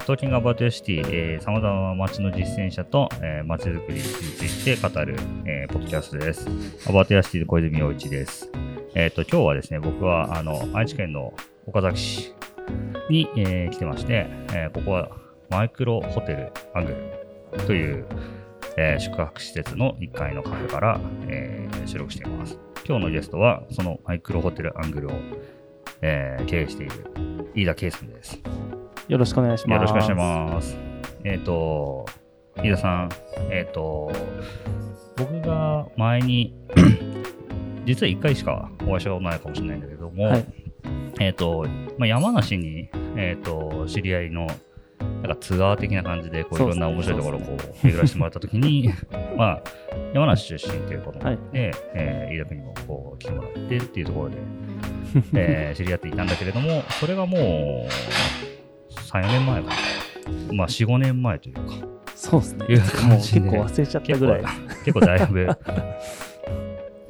ー、トーキングアバートヨシティ、えー、様々な街の実践者と、えー、街づくりについて語る、えー、ポッドキャストです。アバートヨシティの小泉洋一です。えっ、ー、と、今日はですね、僕は、あの、愛知県の岡崎市に、えー、来てまして、えー、ここはマイクロホテルアングルという、えー、宿泊施設の1階のカフェから、えー、収録しています。今日のゲストは、そのマイクロホテルアングルを、えー、経営している飯田圭さんです。よろしくお願いします。よろしくお願いします。えっ、ー、と、飯田さん、えっ、ー、と、僕が前に 実は1回しかお会いしたことないかもしれないんだけども、はい、えっ、ー、と、まあ、山梨に、えっ、と、知り合いのなんかツアー的な感じでこういろんな面白いところをこう巡らせてもらったときに、まあ、山梨出身ということで、はい、えー、飯田君にもこう来てもらってっていうところで、えー、知り合っていたんだけれども、それがもう3、4年前かな。まあ、4、5年前というか。そうですね。いう感じで結構忘れちゃったぐらい。結構だいぶ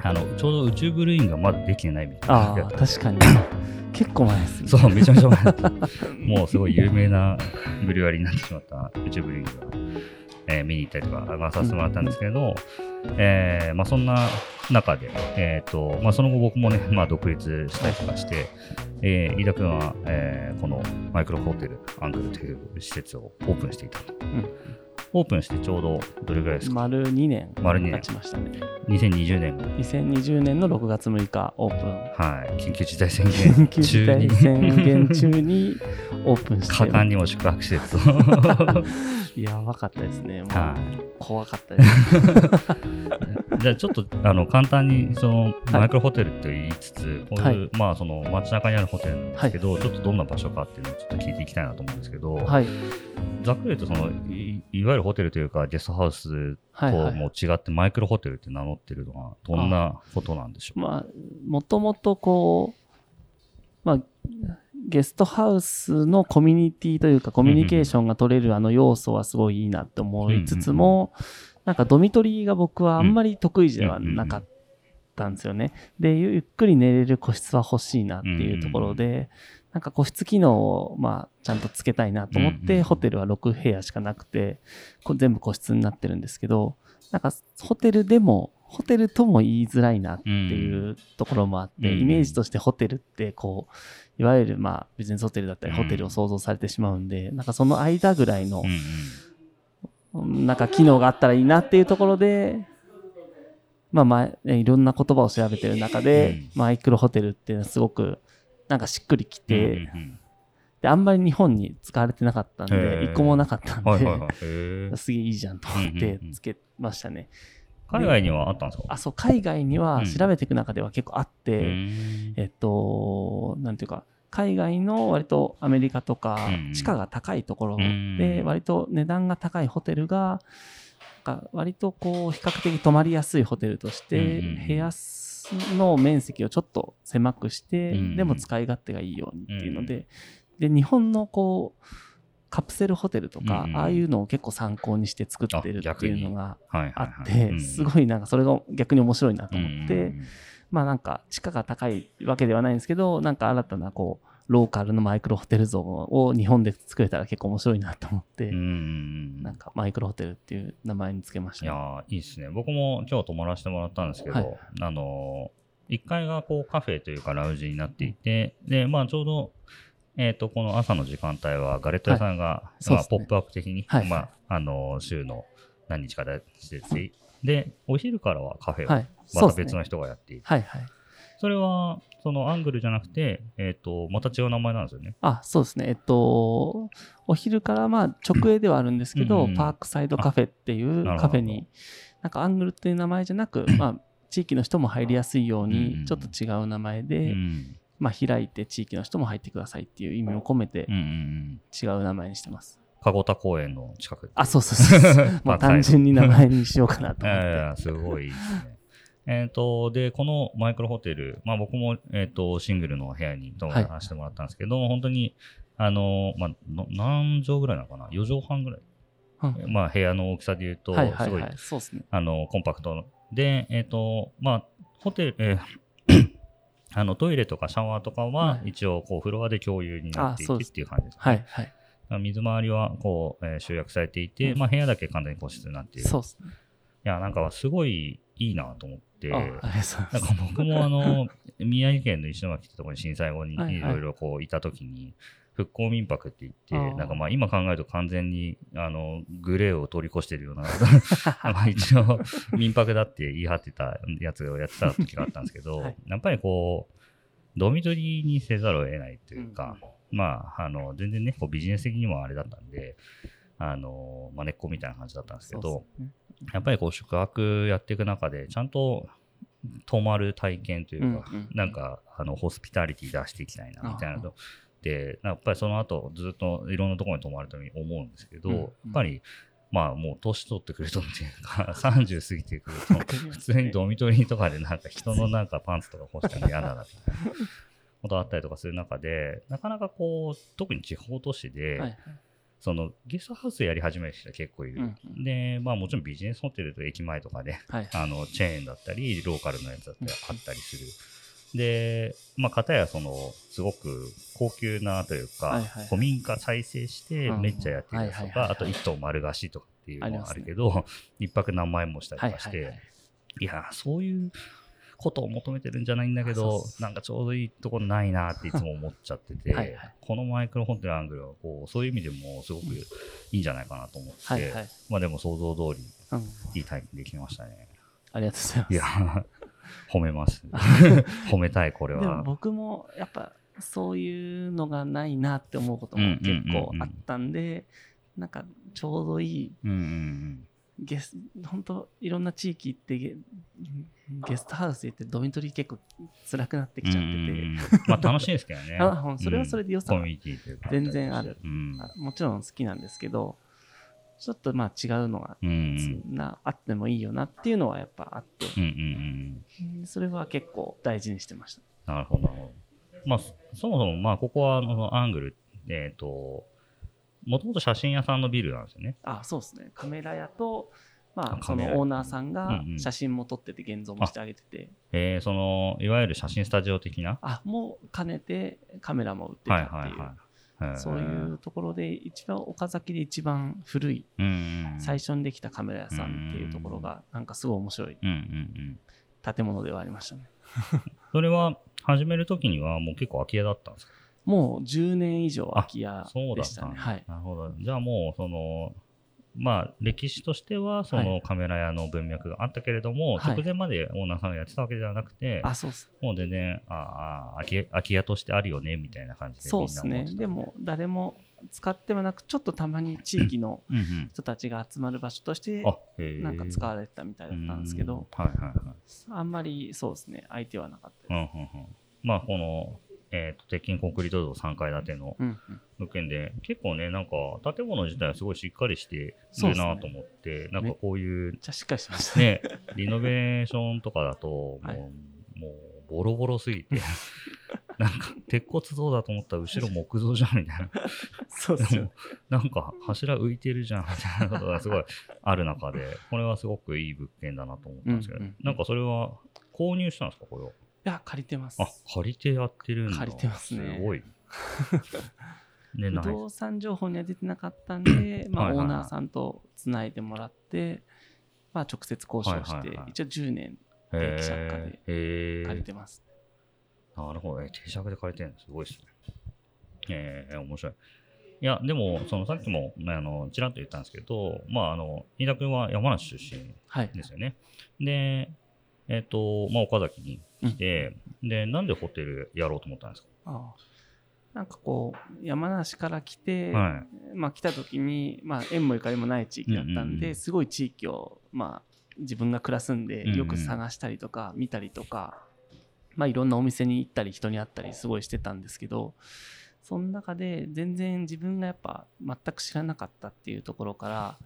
あの、ちょうど宇宙ブルーインがまだできてないみたいな。確かに。結構前ですね。そう、めちゃめちゃ前。もうすごい有名なブリュワリになってしまった宇宙ブリングが、えー、見に行ったりとか、まあ、させてもらったんですけれど、えーまあ、そんな中で、えーとまあ、その後僕もね、まあ、独立したりとかして、えー、飯田君は、えー、このマイクロホテルアングルという施設をオープンしていたと。うんオープンしてちょうどどれぐらいですか？丸2年経ちましたね。2020年。2020年の6月6日オープン。はい。緊急事態宣言緊急事態宣言中にオープンして。果敢にも宿泊施設を。やばかったですね。もう、はい、怖かったです。じゃあちょっとあの簡単にそのマイクロホテルって言いつつ、はい、こういう、はい、まあその街中にあるホテルなんですけど、はい、ちょっとどんな場所かっていうのをちょっと聞いていきたいなと思うんですけど、はい、ざっくり言うとそのいいわゆるホテルというかゲストハウスとも違ってマイクロホテルって名乗ってるのはどんなことなんでしょうまあもともとこうまあゲストハウスのコミュニティというかコミュニケーションが取れるあの要素はすごいいいなって思いつつも、うんうんうんなんかドミトリーが僕はあんまり得意ではなかったんですよね。で、ゆっくり寝れる個室は欲しいなっていうところで、なんか個室機能を、まあ、ちゃんとつけたいなと思って、ホテルは6部屋しかなくて、全部個室になってるんですけど、なんかホテルでも、ホテルとも言いづらいなっていうところもあって、イメージとしてホテルってこう、いわゆるまあビジネスホテルだったりホテルを想像されてしまうんで、なんかその間ぐらいの、なんか機能があったらいいなっていうところで、まあ、まあ、いろんな言葉を調べてる中で、うん、マイクロホテルっていうのはすごくなんかしっくりきて、うんうん、であんまり日本に使われてなかったんで一個もなかったんで、はいはいはい、すげえいいじゃんと思ってつけましたね。海外にはあったんですか？あそう海外には調べていく中では結構あって、うん、えっとなんていうか海外の割とアメリカとか地価が高いところで割と値段が高いホテルが割とこう比較的泊まりやすいホテルとして部屋の面積をちょっと狭くしてでも使い勝手がいいようにっていうのでで日本のこうカプセルホテルとか、ああいうのを結構参考にして作ってるっていうのがあってすごいなんかそれが逆に面白いなと思って。まあなんか地価が高いわけではないんですけど、なんか新たなこう、ローカルのマイクロホテル像を日本で作れたら結構面白いなと思って、ん。なんかマイクロホテルっていう名前につけました、ね、いやいいですね。僕も今日泊まらせてもらったんですけど、はい、あの、1階がこうカフェというかラウンジになっていて、で、まあちょうど、えっ、ー、と、この朝の時間帯はガレット屋さんが、はい、まあ、ポップアップ的に、はい、まあ、あの、週の何日かでで、お昼からはカフェをまた別の人がやっていて、はいはい、それはそのアングルじゃなくて、えっ、ー、と、また違う名前なんですよね。あ、そうですね。えっと、お昼からまあ直営ではあるんですけど、うんうん、パークサイドカフェっていうカフェに、なんかアングルっていう名前じゃなく、まあ、地域の人も入りやすいように、ちょっと違う名前で、うん、まあ、開いて地域の人も入ってくださいっていう意味を込めて、違う名前にしてます。籠田公園の近くあ、そうそうそう。まあ、単純に名前にしようかなと思って。いやいやすごいいいですね。えっ、ー、と、で、このマイクロホテル、まあ僕も、えっ、ー、と、シングルの部屋に泊まらせてもらったんですけど、はい、本当に、あの、まあ、何畳ぐらいなのかな ?4 畳半ぐらい。まあ部屋の大きさで言うと、すごい、そうですね。あの、コンパクトで、えっ、ー、と、まあ、ホテル、えー あのトイレとかシャワーとかは一応こうフロアで共有になっていてっていう感じですね。はいはい。水回りはこう、えー集約されていて、うんまあ、部屋だけ完全に個室になっている。そうですね。いや、なんかすごいいいなと思って。なんか僕もあの、宮城県の石巻ってところに震災後にはいろいろこういたときに、復興民泊って言って、なんかまあ今考えると完全にあのグレーを通り越してるような、まあ一応民泊だって言い張ってたやつをやってた時があったんですけど、はいやっぱりこう、ドミトリーにせざるを得ないというか、まあ、あの、全然ね、こうビジネス的にもあれだったんで、あの、まあ、根っこみたいな感じだったんですけど、ね。やっぱりこう宿泊やっていく中で、ちゃんと泊まる体験というか、うんうん。なんか、あの、ホスピタリティ出していきたいな、みたいなあの。で、やっぱりその後、ずっといろんなところに泊まるために思うんですけど、うんうん。やっぱり、まあもう年取ってくるとっていうか、30過ぎてくると、普通にドミトリーとかでなんか人のなんかパンツとか干したの嫌だなみたいなことあったりとかする中で、なかなかこう、特に地方都市で、はいはい。そのゲストハウスやり始める人が結構いる。うんうん。で、まあもちろんビジネスホテルと駅前とかで、はい。あの、チェーンだったり、ローカルのやつだったりあったりする。で、まあ、片やその、すごく高級なというか、はいはい古民家再生してうん。めっちゃやってるやつとか、あと一棟丸貸しとかっていうのはあるけど、一泊何万円もしたりはとかして、いはいはいい。や、そういうことを求めてるんじゃないんだけどなんかちょうどいいところないなっていつも思っちゃってて、はいはいこのマイクロホテルアングルはこう、そういう意味でもすごくいいんじゃないかなと思って、はいはいまあでも想像通りうんいい体験できましたね。ありがとうございます。いや、褒めます。褒めたい、これでもは。僕もやっぱそういうのがないなって思うことも結構あったんで、なんかちょうどいいうんうんゲス本当いろんな地域行ってゲゲストハウス行ってドミトリー結構辛くなってうん。きちゃってて、まあ楽しいですけどね。あそれはそれで良さが。全然あるうん。あもちろん好きなんですけどちょっとまあ違うのが、うんうん。なあってもいいよなっていうのはやっぱあって、うんうんうん。それは結構大事にしてました。なるほど。まあ、そそもそも、まあ、ここは、あの、アングル、えっ、と、もともと写真屋さんのビルなんですよね。あそうですねカメラ屋と、まああ、そのオーナーさんうんがうん写真も撮ってて現像もしてあげてて、えー、その、いわゆる写真スタジオ的な？あもう兼ねてカメラも売ってはいたっていう、はいはい。へーそういうところで一番岡崎で一番古いうんうんうん。最初にできたカメラ屋さんっていうところがなんかすごい面白いうんうんうん。建物ではありましたね それは、始めるときにはもう結構空き家だったんですか？もう10年以上空き家でしたね。はい。なるほど。じゃあもう、その、まあ、歴史としては、そはのカメラ屋の文脈があったけれども、はい。直前までオーナーさんがやってたわけではなくて、あそうっす。もう全然、ああ、空き空き家としてあるよね、みたいな感じでそうですね。でも誰も使ってはなくちょっとたまに地域のうんうん。人たちが集まる場所として。なんか使われてたみたいだったんですけど、うん。はいはいはい。あんまりそうですね。相手はなかったうんです、うんうん。まあ、この、えっ、と、鉄筋コンクリート像3階建てのうんうん。物件で、結構ね、なんか、建物自体はすごいしっかりしてるなと思って、なんかこういうめっちゃしっかりしてましたねね、リノベーションとかだと、もう、はい。もう、ボロボロすぎて、なんか、鉄骨像だと思ったら後ろ木造じゃん、みたいな。そうですよなんか、柱浮いてるじゃん、みたいなことがすごいある中で、これはすごくいい物件だなと思ったんですけど、うんうん。なんかそれは、購入したんですか、これは？いや借りてますあ、借りてやってるんだ。借りてますねすごい。ね、不。動産情報には出てなかったんで、まあ、はいはいはいオーナーさんとつないでもらって、まあ、直接交渉して、はいはいはい一応10年へ定期借家でえ借りてます。なるほどね。定着で借りてるのすごいですね。ええ面白い。いや、でも、そのさっきも、ね、あの、ちらっと言ったんですけど、まあ、あの、飯田君は山梨出身はい。ですよね。で、えっ、と、まあ、岡崎に来て、で、なんでホテルやろうと思ったんですああ。なんかこう、山梨から来て、かはい。まあ来た時に、まあ縁もゆかりもない地域だったんで、うんうんうん。すごい地域を、まあ自分が暮らすんでうんうん。よく探したりとか見たりとか、まあいろんなお店に行ったり人に会ったりすごいしてたんですけど、その中で全然自分がやっぱ全く知らなかったっていうところから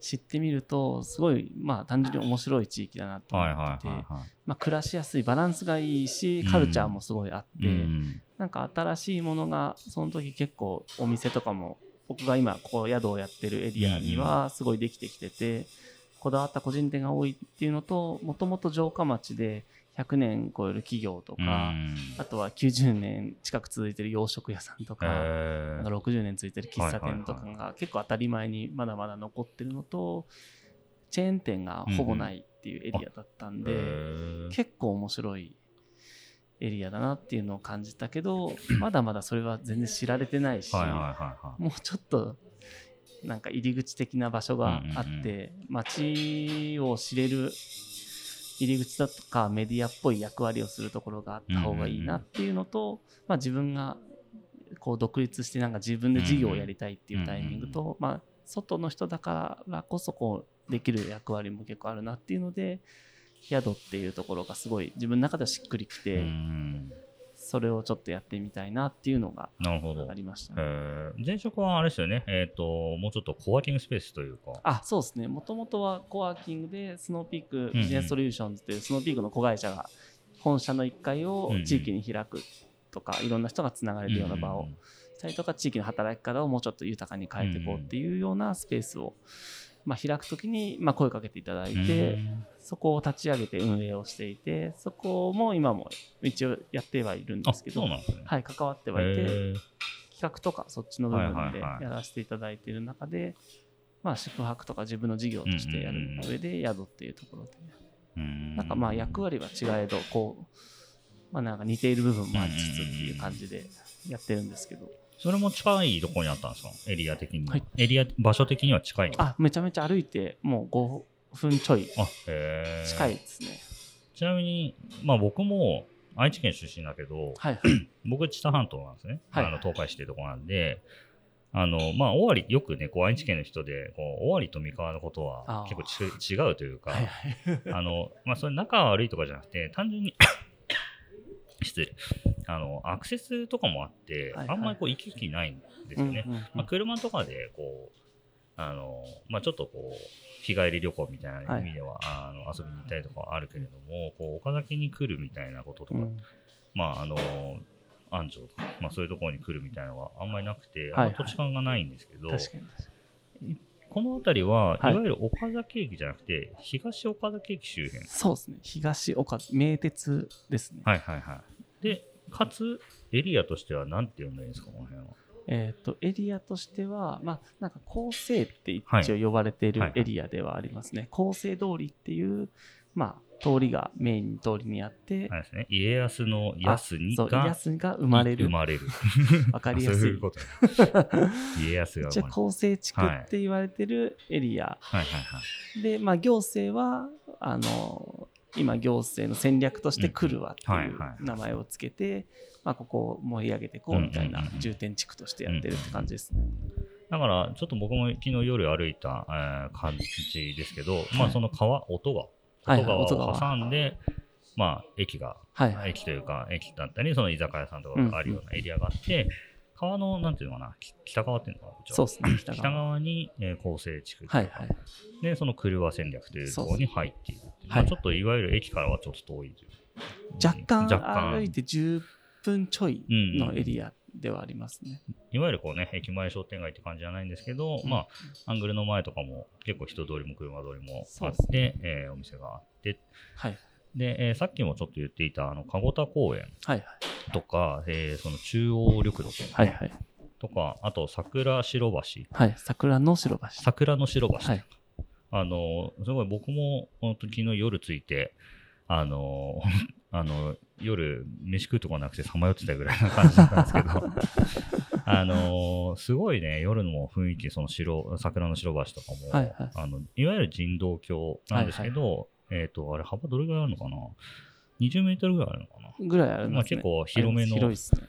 知ってみると、すごいまあ単純に面白い地域だなと思はいって暮らしやすいバランスがいいし、カルチャーもすごいあって、うん。なんか新しいものがその時結構お店とかも僕が今ここ宿をやってるエリアにはすごいできてきてて、こだわった個人店が多いっていうのと、もともと城下町で100年超える企業とか、あとは90年近く続いてる洋食屋さんとか、なんか60年続いてる喫茶店とかが結構当たり前にまだまだ残ってるのと、チェーン店がほぼないっていうエリアだったんで、結構面白いエリアだなっていうのを感じたけど、まだまだそれは全然知られてないし、もうちょっとなんか入り口的な場所があって、街を知れる入り口だとかメディアっぽい役割をするところがあった方がいいなっていうのと、まあ、自分がこう独立してなんか自分で事業をやりたいっていうタイミングと、まあ、外の人だからこそこうできる役割も結構あるなっていうので宿っていうところがすごい自分の中ではしっくりきて、それをちょっとやってみたいなっていうのがありましたね。前職はあれですよね、えっ、ー、と、もうちょっとコワーキングスペースというか。あ、そうですね。もともとはコワーキングで、スノーピークビジネスソリューションズというスノーピークの子会社が本社の1階を地域に開くとか、いろんな人がつながれるような場をしたりとか、地域の働き方をもうちょっと豊かに変えていこうっていうようなスペースを、まあ、開くときに、まあ、声かけていただいて、そこを立ち上げて運営をしていて、そこも今も一応やってはいるんですけど、ね、はい、関わってはいて、企画とかそっちの部分でやらせていただいている中で、まあ、宿泊とか自分の事業としてやる上で宿っていうところで、なんかまあ役割は違えど、こう、まあなんか似ている部分もありつつっていう感じでやってるんですけど。それも近いところにあったんですか？エリア的には。はい、エリア、場所的には近いあ、めちゃめちゃ歩いて、もう5分ちょい。あ、へ近いですね。ちなみに、まあ僕も愛知県出身だけど、はい、僕、知多半島なんですね。はい、あの東海市っていうところなんで、あの、まあ、尾張、よくね、こう、愛知県の人で、こう、尾張と三河のことは結構違うというか、あの、まあ、それ仲悪いとかじゃなくて、単純に失礼。あの、アクセスとかもあって、はいはい、あんまりこう、行き来ないんですよね。うんうんうん、まあ、車とかで、こう、あの、まあ、ちょっとこう、日帰り旅行みたいな意味では、はい、あの遊びに行ったりとかあるけれども、こう、岡崎に来るみたいなこととか、うん、まあ、あの、安城とか、まあ、そういうところに来るみたいなのはあんまりなくて、はいはい、土地勘がないんですけど、この辺りは、いわゆる岡崎駅じゃなくて、東岡崎駅周辺。そうですね。東岡、名鉄ですね。はいはいはい。で、かつ、エリアとしては何て呼んだらいいんですか、この辺は？えっ、ー、と、エリアとしては、まあ、なんか、構成って一応呼ばれているエリアではありますね。構成通りっていう、まあ、通りがメイン通りにあって、あですね、家康の康にが家康が生まれる。生まれる。わかりやすい。家康が生まれる。構成地区って言われてるエリア。はいはいはい、で、まあ、行政は、あの、今行政の戦略として来るわっていう名前をつけて、まあ、ここを盛り上げていこうみたいな重点地区としてやってるって感じですね。だから、ちょっと僕も昨日夜歩いた、えー、感じですけど、まあ、その川、音が外側を挟んで、まあ、駅が、駅というか、駅だったり、その居酒屋さんとかがあるようなエリアがあって、川の、なんていうのかな、北側っていうのかな、そうですね。北側に、えー、構成地区はいはい、で、その車戦略というところに入っている。まあ、ちょっといわゆる駅からはちょっと遠いという。若干歩いて10分ちょいのエリアではありますね。いわゆるこうね、駅前商店街って感じじゃないんですけど、うん、まあ、アングルの前とかも結構人通りも車通りもあって、ね。えー、お店があって、はい。で、えー、さっきもちょっと言っていた、あの、籠田公園とか、はい。はい、えー、その中央緑道とか、はいはい、とか、あと桜白橋。はい、桜の白橋。桜の白橋。はい、あの、すごい僕も、本当昨日夜着いて、あの、あの、夜、飯食うとこなくてさまよってたぐらいな感じだったんですけど、あのすごいね、夜の雰囲気、その白、桜の白橋とかも、はいはい、あのいわゆる人道橋なんですけど、はいはい、えっ、ー、と、あれ幅どれぐらいあるのかな ?20 メートルぐらいあるのかな？ぐらいある、ね、まあ結構広めの、広いすね。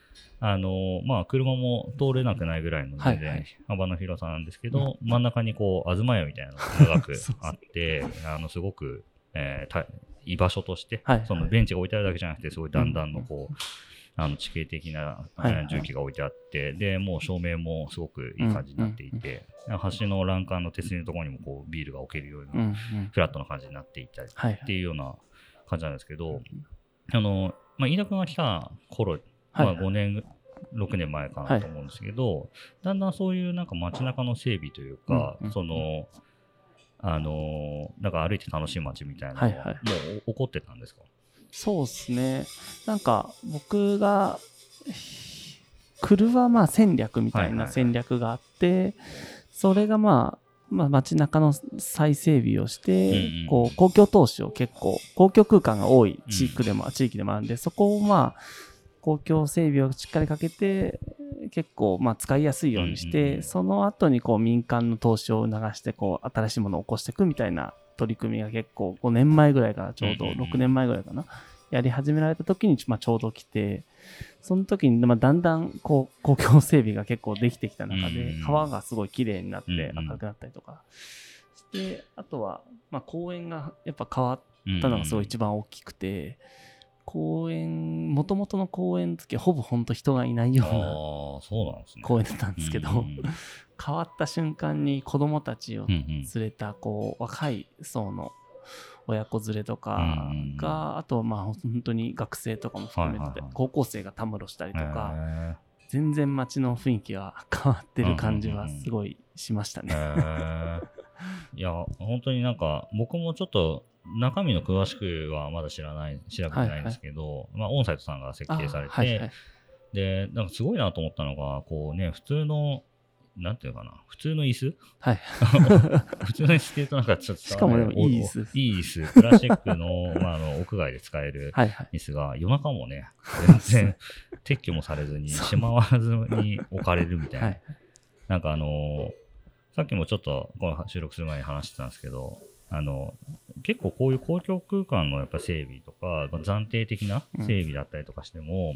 あのまあ車も通れなくないぐらいの全然幅の広さなんですけど、はいはい、真ん中にこう、東屋みたいなのが長く あって、あの、すごく、えー、居場所として、はいはい、そのベンチが置いてあるだけじゃなくて、すごいだんだんのこう、あの地形的な、重機が置いてあって、で、もう照明もすごくいい感じになっていて、橋の欄干の手すりのところにもこうビールが置けるような、フラットな感じになっていたりっていうような感じなんですけど、あの、まあ、飯田君が来た頃、まあ、5年、6年前かなと思うんですけど、だんだんそういうなんか街中の整備というか、その、あのーなんか歩いて楽しい街みたいなのもう起こってたんですか？そうですね。なんか僕が、車まあ戦略みたいない戦略があって、それがまあ、まあ、街中の再整備をして、こう公共投資を結構公共空間が多い地域でも、地域でもあるんでそこをまあ公共整備をしっかりかけて結構まあ使いやすいようにして、その後にこう民間の投資を促してこう新しいものを起こしていくみたいな取り組みが結構5年前ぐらいからちょうどうんうんうん。6年前ぐらいかな、やり始められた時に、まあ、ちょうど来てその時に、まあ、だんだんこう公共整備が結構できてきた中うんうんで川がすごい綺麗になってうんうん。明るくなったりとか。してあとは、まあ、公園がやっぱ変わったのがすごい一番大きくて、公園もともとの公園の時はほぼ本当人がいないようなそうなんですね。公園だったんですけど、変わった瞬間に子供たちを連れたこう若い層の親子連れとかうんが、あとはまあ本当に学生とかも含めてて、はいはいはい。高校生がたむろしたりとか、へ全然街の雰囲気が変わってる感じはすごいしましたー。ね。いや本当になんか僕もちょっと中身の詳しくはまだ知らない調べてないんですけど、まあオンサイトさんが設計されて、あはいはいでなんかすごいなと思ったのがこうね普通のなんていうのかな普通の椅子？はい。普通の椅子っていうとなんかちょっとしかもでもいい椅子いい椅子。プラスチックの,、まあ、あの屋外で使えるはいはい。椅子が夜中もね全然撤去もされずにしまわずに置かれるみたいな、はい。なんかあのーさっきもちょっとこの収録する前に話してたんですけどあの結構こういう公共空間のやっぱ整備とか暫定的な整備だったりとかしても、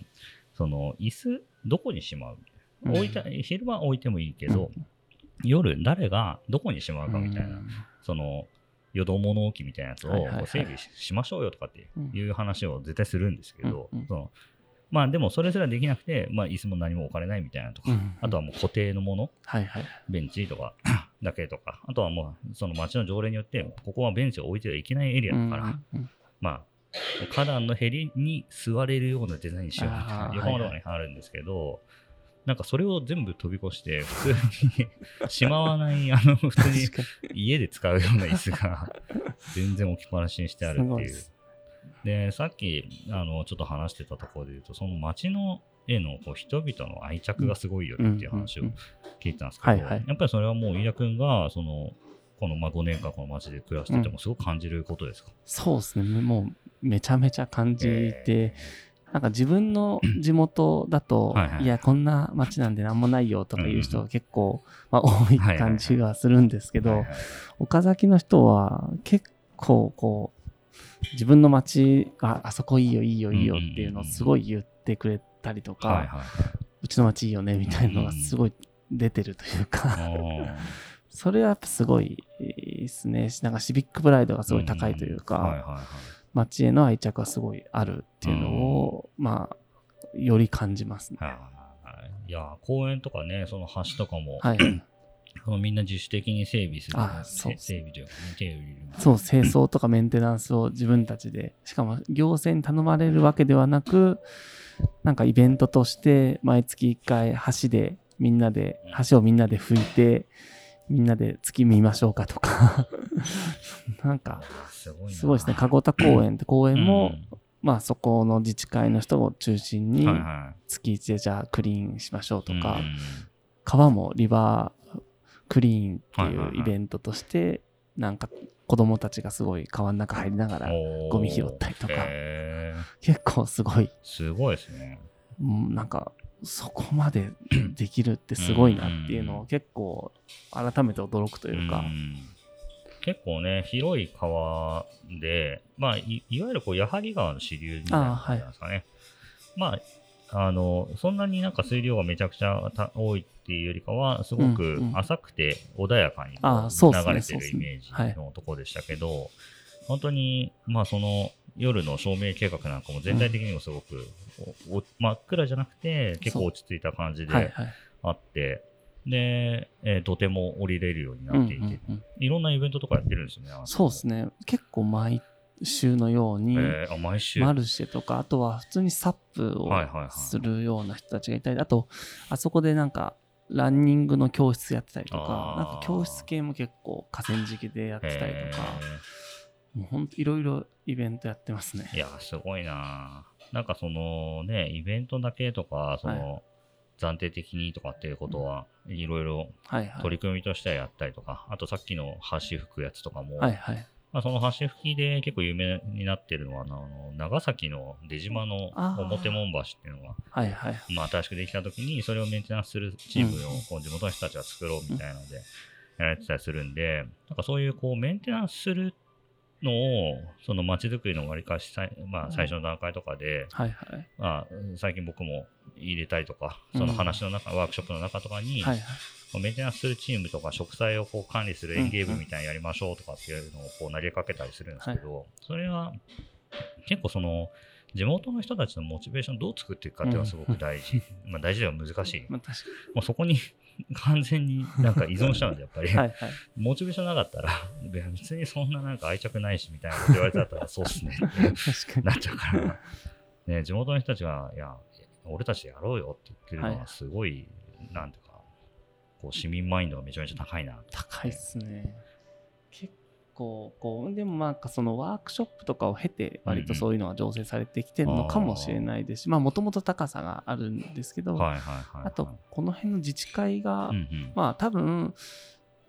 その椅子どこにしまう？うん。置いた昼間置いてもいいけど、夜誰がどこにしまうかみたいな、うん。その淀物置みたいなやつを整備ししましょうよとかっていう話を絶対するんですけど、うんうん。そのまあでもそれすらできなくて、まあ、椅子も何も置かれないみたいなとか、うん。あとはもう固定のもの。はいはい。ベンチとかだけとかあとはもうその街の条例によってここはベンチを置いてはいけないエリアだから、まあ花壇のへりに座れるようなデザインにしようみたいな横浜とかにあるんですけど、なんかそれを全部飛び越して普通にしまわない あの普通に家で使うような椅子が全然置きっぱなしにしてあるっていう。でさっきあのちょっと話してたところで言うとその街のへのこう人々の愛着がすごいよねっていう話をうん。うん。聞いてたんですけど、はいはい。やっぱりそれはもう飯田君がそのこのまあ5年間この街で暮らしててもすごく感じることですか、そうですね。もうめちゃめちゃ感じて、なんか自分の 地元だと、はいはい。いや、こんな街なんでなんもないよとかいう人結構、まあ、多い感じがするんですけど岡崎の人は結構こう、自分の街、あ、あそこいいよいいよいいよっていうのをすごい言ってくれたりとか、うちの街いいよねみたいなのがすごい出てるというか、い それはやっぱすごいですね。なんかシビックプライドがすごい高いというか、街への愛着はすごいあるっていうのを、まあ、より感じますね。いや公園とかねその橋とかも、はい。みんな自主的に整備するあそう。せ整備というかね手を入れそう、清掃とかメンテナンスを自分たちで、しかも行政に頼まれるわけではなく、なんかイベントとして毎月1回橋でみんなで、橋をみんなで拭いて、みんなで月見ましょうかとか、なんか、すごいですね。籠田公園って公園も、うまあそこの自治会の人を中心に月1でじゃあクリーンしましょうとか、うん。川もリバークリーンってはいはいはい。いうイベントとして、なんか子供たちがすごい川の中入りながらゴミ拾ったりとか。結構すごい、すごいですね。うんなんかそこまで できるってすごいなっていうのを結構改めて驚くというか、ん。結構ね、広い川で、まあ、いいわゆるこう、矢作川の支流みたいな感じなんですかね。まあ、あの、そんなになんか水量がめちゃくちゃた多いっていうよりかは、すごくうんうん浅くて穏やかに流れてるイメージはいのところでしたけど、本当に、まあ、その夜の照明計画なんかも全体的にもすごく、真っ暗じゃなくて、結構落ち着いた感じで、はいはい。あって、で、えー土手も降りれるようにうんうなっていて、んうんいろんなイベントとかやってるんですよね。そうですね。結構毎週のように、えーあ毎週。マルシェとか、あとは普通にサップをはいはいはいするような人たちがいたり、あと、あそこでなんか、ランニングの教室やってたりとかなんか教室系も結構河川敷でやってたりへとかもうほんといろいろイベントやってますね。ーいや、すごいな。なんかそのね、イベントだけとか、その、暫定的にとかっていうことは、いろいろはいはい。取り組みとしてはやったりとか、あとさっきの橋吹くやつとかも、はいはいまあ、その橋吹きで結構有名になってるのは、あの長崎の出島の表門橋っていうのが、はいはいまあ、新しくできた時に、それをメンテナンスするチームをうん。こう地元の人たちが作ろうみたいなので、やられてたりするんで、なんかそういうこうメンテナンスするのを、その街づくりの割りかしさい、まあ、最初の段階とかで、はいはい。まあ、最近僕も入れたりとか、その話の中、ワークショップの中とかに、はいはい。メンテナンスするチームとか、植栽をこう管理する園芸部みたいにやりましょうとかっていうのをこう投げかけたりするんですけど、それは結構その、地元の人たちのモチベーションをどう作っていくかっていうのはすごく大事。まあ大事では難しい。まあ確かもうそこに完全になんか依存しちゃうんで、やっぱり。にはいはいモチベーションなかったら、別にそんななんか愛着ないしみたいなこと言われたら、そうっすねってなっちゃうから。ね、地元の人たちが、いや、俺たちでやろうよって言ってるのはは、すごい、なんていうか、こう市民マインドがめちゃめちゃ高いな。高いっすね結構こうでもなんかそのワークショップとかを経て割とそういうのが醸成されてきてるのかもしれないです。しまあもともと高さがあるんですけど。あとこの辺の自治会が、うんうん、まあ多分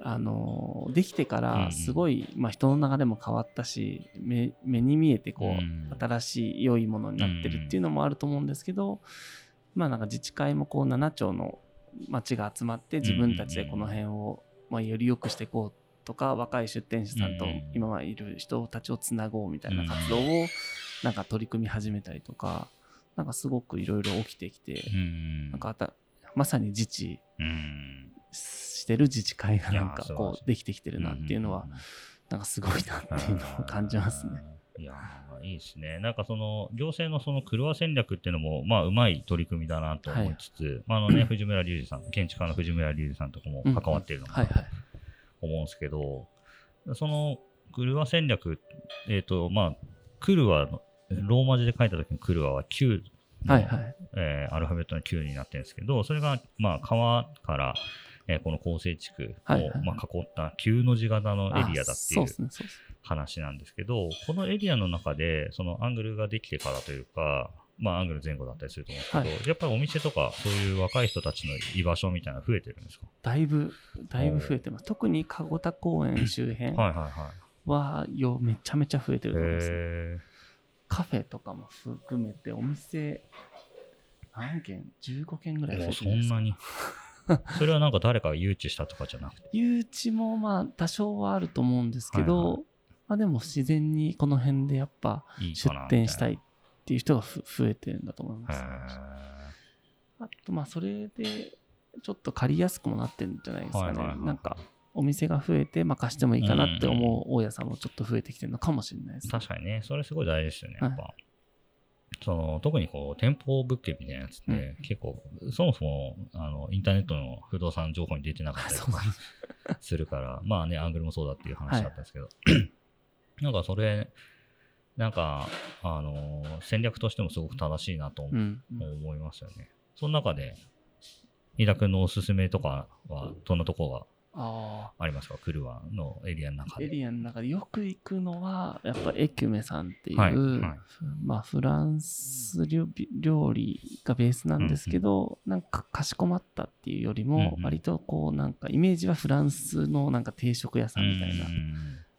あのできてからすごい、まあ、人の流れも変わったし目目に見えてこう、うん新しい良いものになってるっていうのもあると思うんですけど、まあなんか自治会もこう7町の町が集まって自分たちでこの辺を、まあ、より良くしていこうとか若い出店者さんとうん今はいる人たちをつなごうみたいな活動をなんか取り組み始めたりとかなんかすごくいろいろ起きてきて、うん、なんかまさに自治うん、してる自治会がなんかこうできてきてるなっていうのは、なんかすごいなっていうのを感じますね。いやーいいですね。なんかその行政のそのクルワ戦略っていうのも、まあ、うまい取り組みだなと思いつつ、まあ、あのね、藤村隆二さん、建築家の藤村隆二さんとかも関わっているのかなとはいはい。思うんですけど、そのクルワ戦略、えっ、と、まあ、クルワの、ローマ字で書いた時のクルワは9の、はいはい。えーアルファベットの9になってるんですけど、それが、まあ、川から、えーこの構成地区を、はいはいはいまあ、囲った9の字型のエリアだっていう。話なんですけど、このエリアの中で、そのアングルができてからというか、まあ、アングル前後だったりすると思うんですけど、はやっぱりお店とか、そういう若い人たちの居場所みたいなの増えてるんですか？だいぶ、だいぶ増えてます。特に籠田公園周辺はよめちゃめちゃ増えてい。ると思います。へカフェとかも含めてお店何軒 ?15 軒ぐらい増えてるんですかそんなに。それはなんか誰かが誘致したとかじゃなくて。誘致もまあ多少はあると思うんですけど、はいはまあでも自然にこの辺でやっぱ出店したいみっていう人がふ増えてるんだと思います。あとまあそれでちょっと借りやすくもなってるんじゃないですかね。はいはいはいなんかお店が増えて、まあ、貸してもいいかなって思う大家さんもちょっと増えてきてるのかもしれないです、ー確かにね、それすごい大事ですよね、やっぱ。その特にこう店舗物件みたいなやつって、結構、そもそもあのインターネットの不動産情報に出てなかったりとか するから、まあね、アングルもそうだっていう話だったんですけど、なんかそれ、なんか、あのー戦略としてもすごく正しいなと思,、いますよね。その中で、飯田君のおすすめとかは、どんなとこがありますか？クルワのエリアのあ、中で。エリアの中でよく行くのは、やっぱエキュメさんっていう、はいはい。まあフランス料料理がベースなんですけど、なんかかしこまったっていうよりもう、んうん。割とこうなんかイメージはフランスのなんか定食屋さんみたいな、うん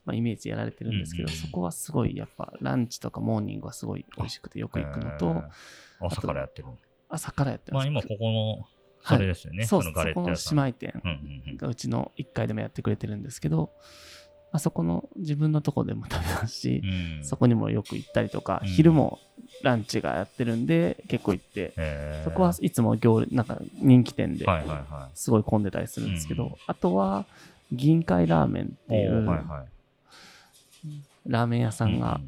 まあ、イメージやられてるんですけど、うんうんそこはすごいやっぱランチとかモーニングはすごい美味しくてよく行くのと、えー朝からやってる。朝からやってます。まあ今ここの、それですよね。そうのガレッそこの。姉妹店がうちの1階でもやってくれてるんですけど、あそこの自分のとこでも食べますし、うんそこにもよく行ったりとか、うん昼もランチがやってるんで結構行って、えーそこはいつも行なんか人気店ではいはいはすごい混んでたりするんですけど、うんあとは銀海ラーメンってい。いうはいはいラーメン屋さんが、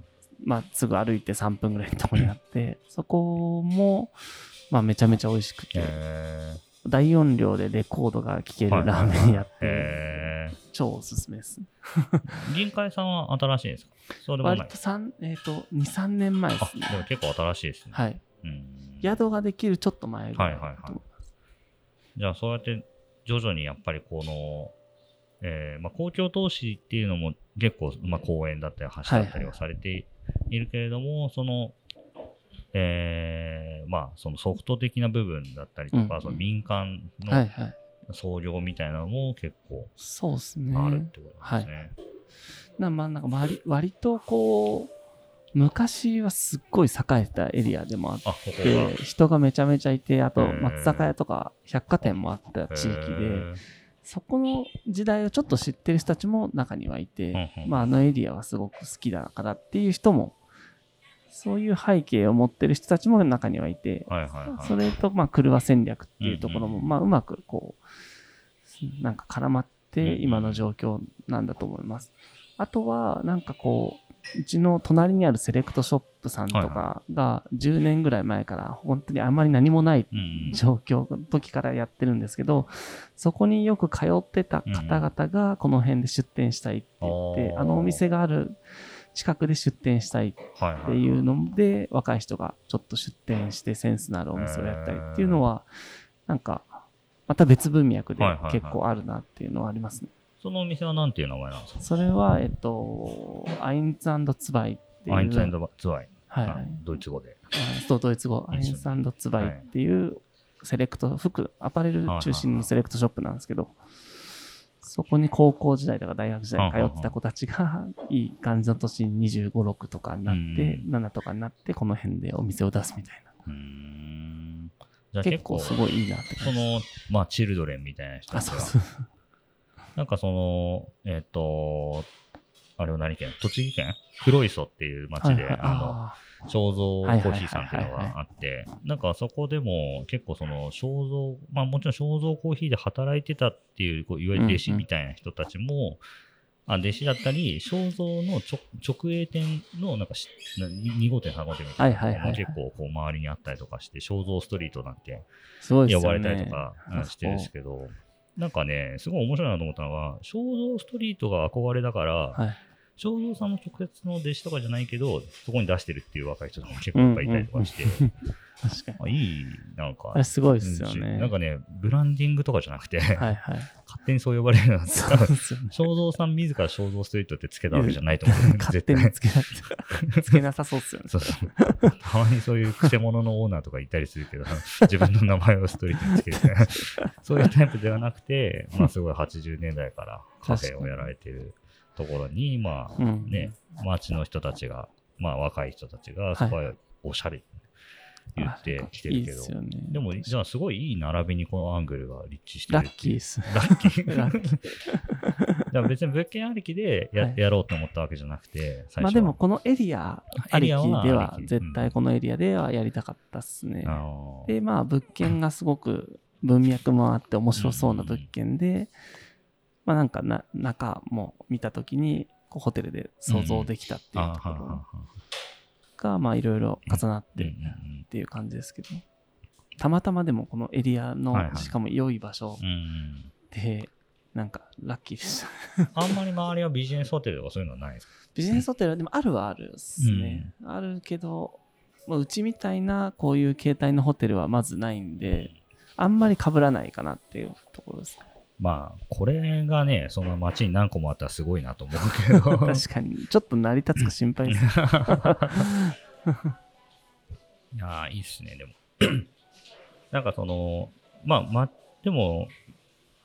まあ、すぐ歩いて3分ぐらいのところにあって、そこも、まあ、めちゃめちゃ美味しくて、え大音量でレコードが聴けるはいラーメンやって、え超おすすめです。ー、銀海さんは新しいんですか？そ割と。3、えっ、と、2、3年前であすね。でも結構新しいですね。はい。うん宿ができるちょっと前ぐらいはいはいはいだと思いますじゃあそうやって徐々にやっぱりこの、えーまあ、公共投資っていうのも結構、まあ、公園だったり橋だったりはされているけれども、その、えーまあ、そのソフト的な部分だったりとか、うんその民間のはいはい。創業みたいなのも結構。あるってことなんですね。なまあなんか割割とこう、昔はすっごい栄えたエリアでもあっ。て、人がめちゃめちゃいて、あと松坂屋とか百貨店もあった地域へで、ーそこの時代をちょっと知ってる人たちも中にはいて、うんうんまああのエリアはすごく好きだからっていう人も、そういう背景を持ってる人たちも中にはいて、はいはいはい。それと、まあ、狂わ戦略っていうところも、うんまあ、うまくこう、なんか絡まっうんて、うん今の状況なんだと思います。あとは、なんかこう、うちの隣にあるセレクトショップさんとかが10年ぐらい前から本当にあんまり何もないうん。状況の時からやってるんですけど、そこによく通ってた方々がこの辺で出店したいって言って、あのお店がある近くで出店したいっていうので、若い人がちょっと出店してセンスのあるお店をやったりっていうのは、なんか、また別文脈で結構あるなっていうのはありますね。そのお店は何ていう名前なんですか？それは、えっと、アインツツバイっていう。アインツツワイ。はい、あドイツ語で。あそうドイツ語、アインツツバイっていうセレクト、服、アパレル中心のセレクトショップなんですけど、そこに高校時代とか大学時代に通ってた子たちが、いい感じの年に25、6とかになって、うん7とかになって、この辺でお店を出すみたいな。うーん。じゃあ結結構、構すごいいいなってそ感じ。の、まあ、チルドレンみたいな人あ、たちが、そうそう。なんかその、えっ、と、あれは何県？栃木県？黒磯っていう町で、あの、肖像コーヒーさんっていうのがあって、なんかそこでも結構その肖像、まあもちろん肖像コーヒーで働いてたっていう、こういわゆる弟子みたいな人たちも、あ弟子だったり、肖像の直直営店のなんかしな2号店、3号店みたいなのが結構こう周りにあったりとかして、肖像ストリートなんて呼ば。れたりとかうんしてるんですけど、なんかね、すごい面白いなと思ったのが、肖像ストリートが憧れだから、はい。肖像さんの直接の弟子とかじゃないけど、そこに出してるっていう若い人も結構いっぱいいたりとかして、確かに。あいい、なんかすごいですよね。なんかね、ブランディングとかじゃなくて、はいはい。にそう呼ばれるなってそうですよね。肖像さん自ら肖像ストリートってつけたわけじゃないと思う。勝絶対。手につけつけなさそうっすよね。そうそうたまにそういうくせ者のオーナーとかいたりするけど、自分の名前をストリートにつけるみたいなそういうタイプではなくて、まあすごい80年代からカフェをやられてるところに、まあうん。ね、街の人たちが、まあ若い人たちが、すごいおしゃれ言ってきてるけどでね。でも、じゃあすごいいい並びにこのアングルが立地してるラッキーっす。ラッキー。ラッキー。じゃあ別に物件ありきでや,、はいやろうと思ったわけじゃなくて、最初は。まあでも、このエリアありきでは絶対このエリアではやりたかったっすね。あので、まあ、物件がすごく文脈もあって面白そうな物件で、まあなんかな、中も見たときに、こうホテルで想像できたっていうあところはははが、まあいろいろ重なってっていう感じですけど、たまたまでもこのエリアのはいは、いしかも良い場所で、なんかラッキーでした。あんまり周りはビジネスホテルとかそういうのはないですか？ビジネスホテルはでもあるはあるですね。あるけど、まあうちみたいなこういう形態のホテルはまずないんで、あんまり被らないかなっていうところです。まあ、これがね、その街に何個もあったらすごいなと思うけど。確かに、ちょっと成り立つか心配です。いやーいいっすね、でも。なんかその、まあ、ま、でも、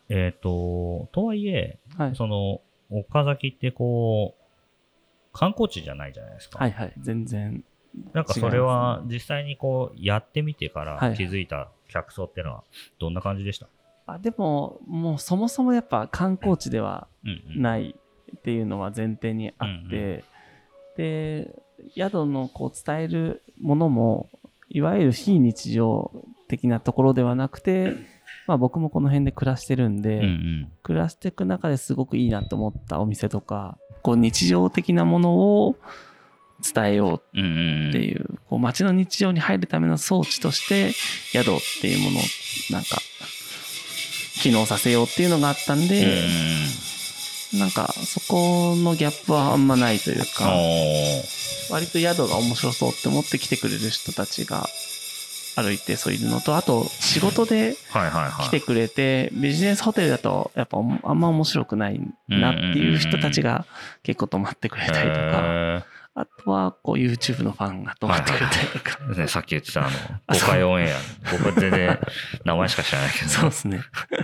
えっ、と、とはいえ、はい。その、岡崎ってこう、観光地じゃないじゃないですか。はいはい。全然。なんかそれは実際にこう、やってみてからはい気づいた客層ってのは、どんな感じでした、あでも、もうそもそもやっぱ観光地では。ないっていうのは前提にあって、で、宿のこう伝えるものも、いわゆる非日常的なところではなくて、まあ僕もこの辺で暮らしてるんで、うんうん。暮らしていく中ですごくいいなと思ったお店とか、こう日常的なものを伝えよう。っていう、こう街の日常に入るための装置として、宿っていうものをなんか、機能させようっていうのがあったんうん。で、なんかそこのギャップはあんまないというか、割と宿が面白そうって思って来てくれる人たちがある一定数いるのと、あと仕事で。来てくれて、ビジネスホテルだとやっぱあんま面白くないなっていう人たちが結構泊まってくれたりとか、へあとはこう YouTube のファンが泊まってくれたりとか、ーね、さっき言ってたあの、誤解オンエア。僕は全然名前しか知らないけど。そうですね。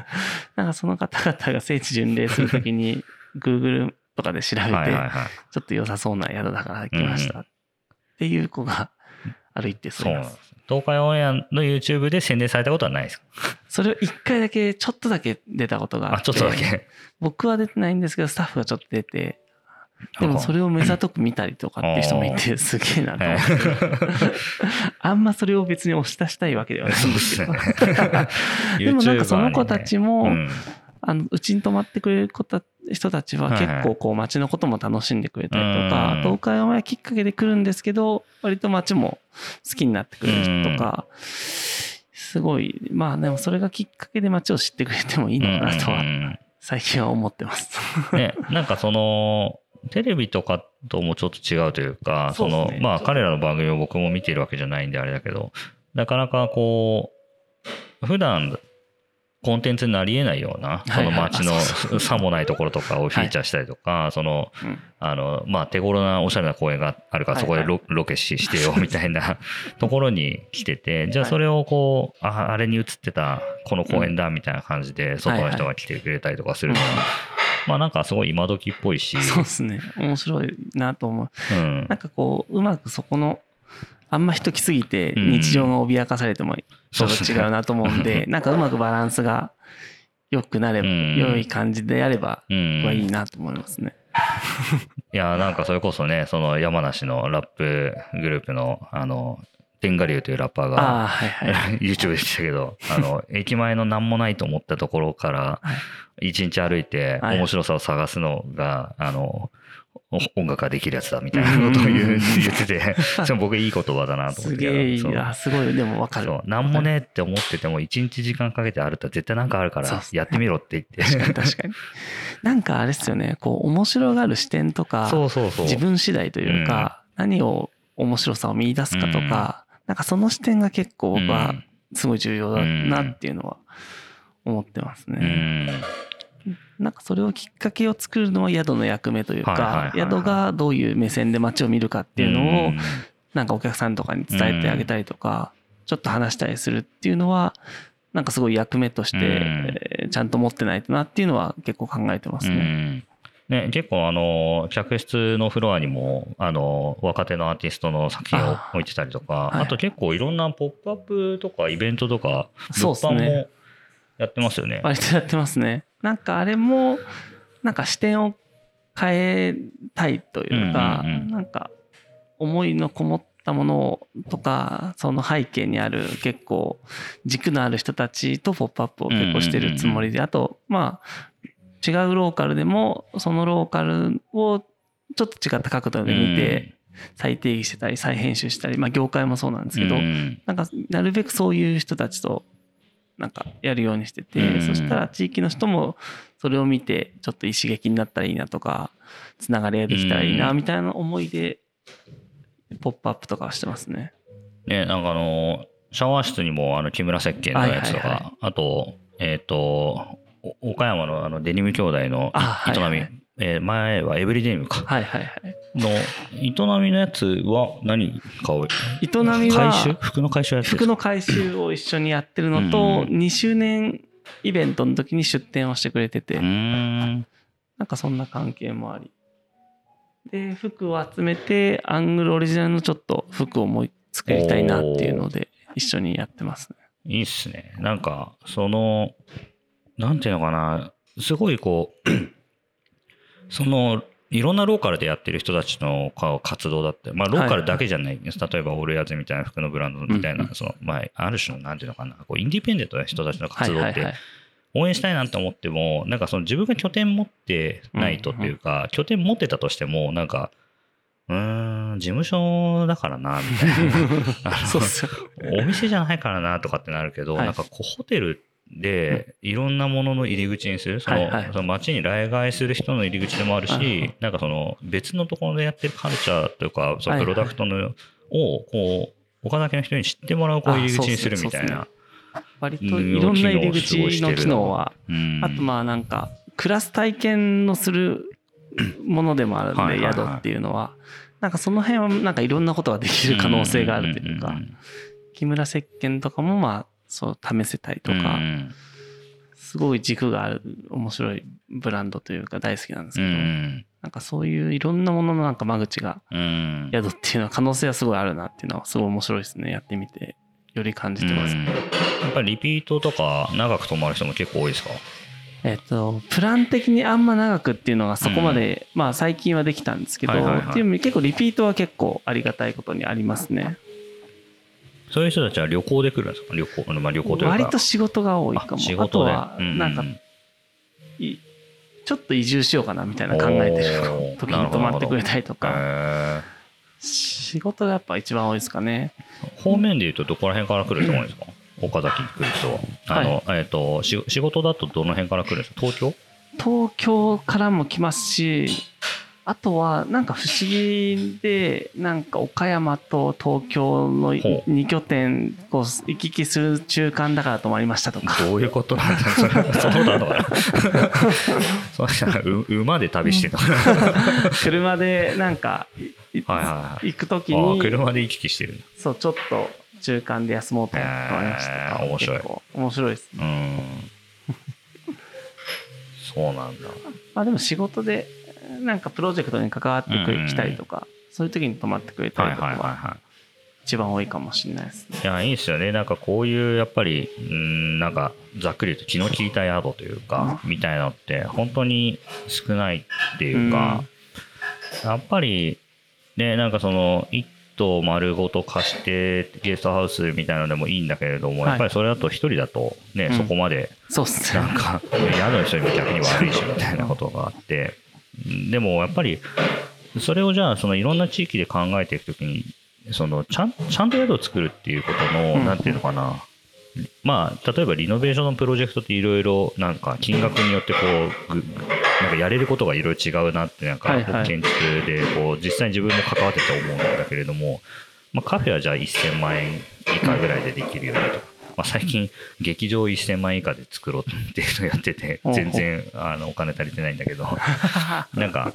なんかその方々が聖地巡礼するときに Google とかで調べて。ちょっと良さそうな宿だから来ましたっていう子が歩いてそそうです。東海オンエアの YouTube で宣伝されたことはないですか？それを一回だけちょっとだけ出たことがああ、って。ちょっとだけ。僕は出てないんですけど、スタッフがちょっと出て、でもそれを目ざとく見たりとかって人もいて、すげえなと思って。あんまそれを別に押し出したいわけではないそんうですけどね。。でもなんかその子たちも、あの、うちに泊まってくれる子た人たちは結構こう街のことも楽しんでくれたりとうかん、東海オンエアきっかけで来るんですけど、割と街も好きになってくれる人とか、すごい、まあでもそれがきっかけで街を知ってくれてもいいうんのかなとは最近は思ってます。ね、なんかその、テレビとかともちょっと違うというか、そね、まあ彼らの番組を僕も見ているわけじゃないんであれだけど、なかなかこう、普段コンテンツになり得ないような、その街のさもないところとかをフィーチャーしたりとか、その、うん。あの、まあ手頃なおしゃれな公園があるからそこではいロロケししてよみたいな ところに来てて、じゃあそれをこう、ああれに映ってたこの公園だみたいな感じで外の人が来てくれたりとかするのは、まあなんかすごい今時っぽいし、そうですね。面白いなと思う。うんなんかこう、うまくそこの、あんま人来すぎてうん日常が脅かされてもちょっと違うなと思うんで、なんかうまくバランスが良くなれば、うん良い感じでやれば、うんはいいなと思いますね。いや、なんかそれこそね、その山梨のラップグループの、あの、天下流というラッパーあが、あ、はいはい。YouTube でしたけど、あの、駅前の何もないと思ったところからはい、一日歩いてはい面白さを探すのが、あの、お音楽ができるやつだみたいなことを言ってて、それ僕いい言葉だなと思って。すげえ。すごい、でもわかる。なんもねえって思ってても、一日時間かけて歩いたら絶対なんかあるからやってみろって言って。確かに確かに。なんかあれですよね、こう、面白がる視点とか、そうそうそう。自分次第というか、何を面白さを見出すかとか、なんかその視点が結構僕はすごい重要だなっていうのは思ってますうね。ん。なんかそれをきっかけを作るのは宿の役目というか宿がどういう目線で街を見るかっていうのをうんなんかお客さんとかに伝えてあげたりとかちょっと話したりするっていうのはなんかすごい役目としてちゃんと持ってないとなっていうのは結構考えてますうね。んね、結構あの客室のフロアにもあの若手のアーティストの作品を置いてたりとかあ,、はいと結構いろんなポップアップとかイベントとかそうっすね物販もやってますよね。割とやってますね。なんかあれもなんか視点を変えたいというか、うんうんうんなんか思いのこもったものとかその背景にある結構軸のある人たちとポップアップを結構してるつもりで、あとまあ違うローカルでもそのローカルをちょっと違った角度で見て再定義してたり再編集したり、まあ業界もそうなんですけど、うん。なんかなるべくそういう人たちとなんかやるようにしてて、うん。そしたら地域の人もそれを見てちょっといい刺激になったらいいなとかつながりができたらいいなうん。みたいな思いでポップアップとかはしてますね。ね、なんかあのシャワー室にもあの木村石鹸のやつとか、はいはいはあと,、えっとお岡山のあのデニム兄弟のあ営み、はい。はいえー前はエブリデニムか。はいはいはい。の営みのやつは何買う営み回収？は服の回収服の回収を一緒にやってるのとうん2周年イベントの時に出店をしてくれてて。ん。なんかそんな関係もあり。で、服を集めて、アングルオリジナルのちょっと服をもう作りたいなっていうので、一緒にやってますね。いいっすね。なんか、その、なんていうのかな、すごいこう、その、いろんなローカルでやってる人たちの活動だって、まあ、ローカルだけじゃないんです。例えば、オールヤーズみたいな服のブランドみたいな、うん。その、まあ、ある種の、なんていうのかな、こうインディペンデントな人たちの活動ってはいはいはい、応援したいなと思っても、なんかその自分が拠点持ってないとっていうか、拠点持ってたとしても、なんか、うーん、事務所だからな、みたいな。お店じゃないからなとかってなるけど、はい。なんかこうホテルでいろんなものの入り口にする、その,、はいはい。その街に来街する人の入り口でもあるし、はいはいなんかその別のところでやってるカルチャーというか、そのはいはい。プロダクトの、をこう岡崎の人に知ってもらうこう入り口にするみたいな。割といろんな入り口の機能は、うん。あとまあなんか、クラス体験のするものでもあるんで、はいはいはい。宿っていうのは。なんかその辺はなんかいろんなことができる可能性があるというか。んん、ん。木村石鹸とかもまあ、そう試せたりとうんか、うん。すごい軸がある面白いブランドというか大好きなんですうけど、んなんかそういういろんなもののなんか間口がうん。宿っていうのは可能性はすごいあるなっていうのはすごい面白いですね。やってみて、より感じてます。うん。やっぱりリピートとか長く泊まる人も結構多いですか？えっと、プラン的にあんま長くっていうのがそこまで、まあ最近はできたんですけど、っていう結構リピートは結構ありがたいことにありますね。そういう人たちは旅行で来るんですか？旅行、まあ、旅行というか。割と仕事が多いかも。あ仕あと事で。は、うんなんか、いちょっと移住しようかなみたいな考えてる時に泊まってくれたりとか、へ仕事がやっぱ一番多いですかね。ー方面で言うとどこら辺から来る人が多いんですか？岡崎に来る人は。あの、えっ、とし、仕事だとどの辺から来るんですか？東京？東京からも来ますし、あとはなんか不思議で、なんか岡山と東京のほう2拠点、こう行き来する中間だから泊まりましたとか。どういうことなんだそれそんなのかな 馬で旅してるの車でなんか。行くときあーに、車で行き来してる。そう、ちょっと中間で休もうと思って泊まりました面白い面白いです。うーん。そうなんだ。まあでも仕事で、なんかプロジェクトに関わってくうんうん来たりとか、そういう時に泊まってくれたはいりとか。一番多いかもしれないですね。いや、いいですよね。なんかこういう、やっぱり、うん、なんか、ざっくり言うと気の利いた宿というか、みたいなのって、本当に少ないっていうか、やっぱり、ね、なんかその、一棟丸ごと貸して、ゲストハウスみたいなのでもいいんだけれども、はいやっぱりそれだと一人だと、ね、うんそこまで、そうっすね。なんか、宿の人にも逆に悪いし、みたいなことがあって、でもやっぱり、それをじゃあ、そのいろんな地域で考えていくときに、そのちゃんちゃんと宿を作るっていうことの、うん。なんていうのかな、まあ、例えばリノベーションのプロジェクトっていろいろ、なんか金額によってこう、ぐなんかやれることがいろいろ違うなって、なんか建築でこう実際に自分も関わってて思うんだけれども、まあ、カフェはじゃあ1000万円以下ぐらいでできるようにとか。まあ、最近、劇場1000万円以下で作ろうっていうのをやってて、全然あのお金足りてないんだけど、なんか、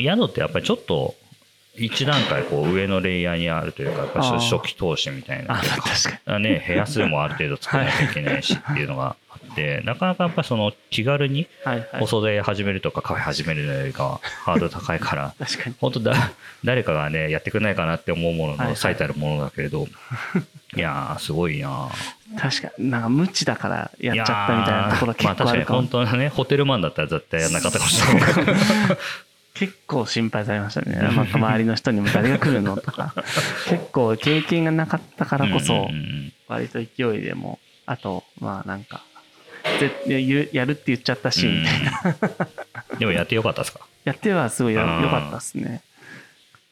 宿ってやっぱりちょっと、一段階こう上のレイヤーにあるというか、やっぱ初期投資みたいな確かに。あね、部屋数もある程度作らなきゃいけないしっていうのがあって、なかなかやっぱりその気軽にお。惣菜始めるとかカフェ始めるのよりかはハードル高いから、確かに。本当だ、誰かがね、やってくれないかなって思うものの最たるものだけれど、いやー、すごいな確かに。なんか無知だからやっちゃったみたいなところ結まあ確かに構あるかも。本当のね、ホテルマンだったら絶対やんなかったかもしれない。結構心配されましたね。なんか周りの人にも誰が来るのとか。結構経験がなかったからこそ割と勢いでも、あと、まあなんか、ぜややるって言っちゃったし、みたいな。うん。でもやってよかったですか？やってはすごいよかったですね。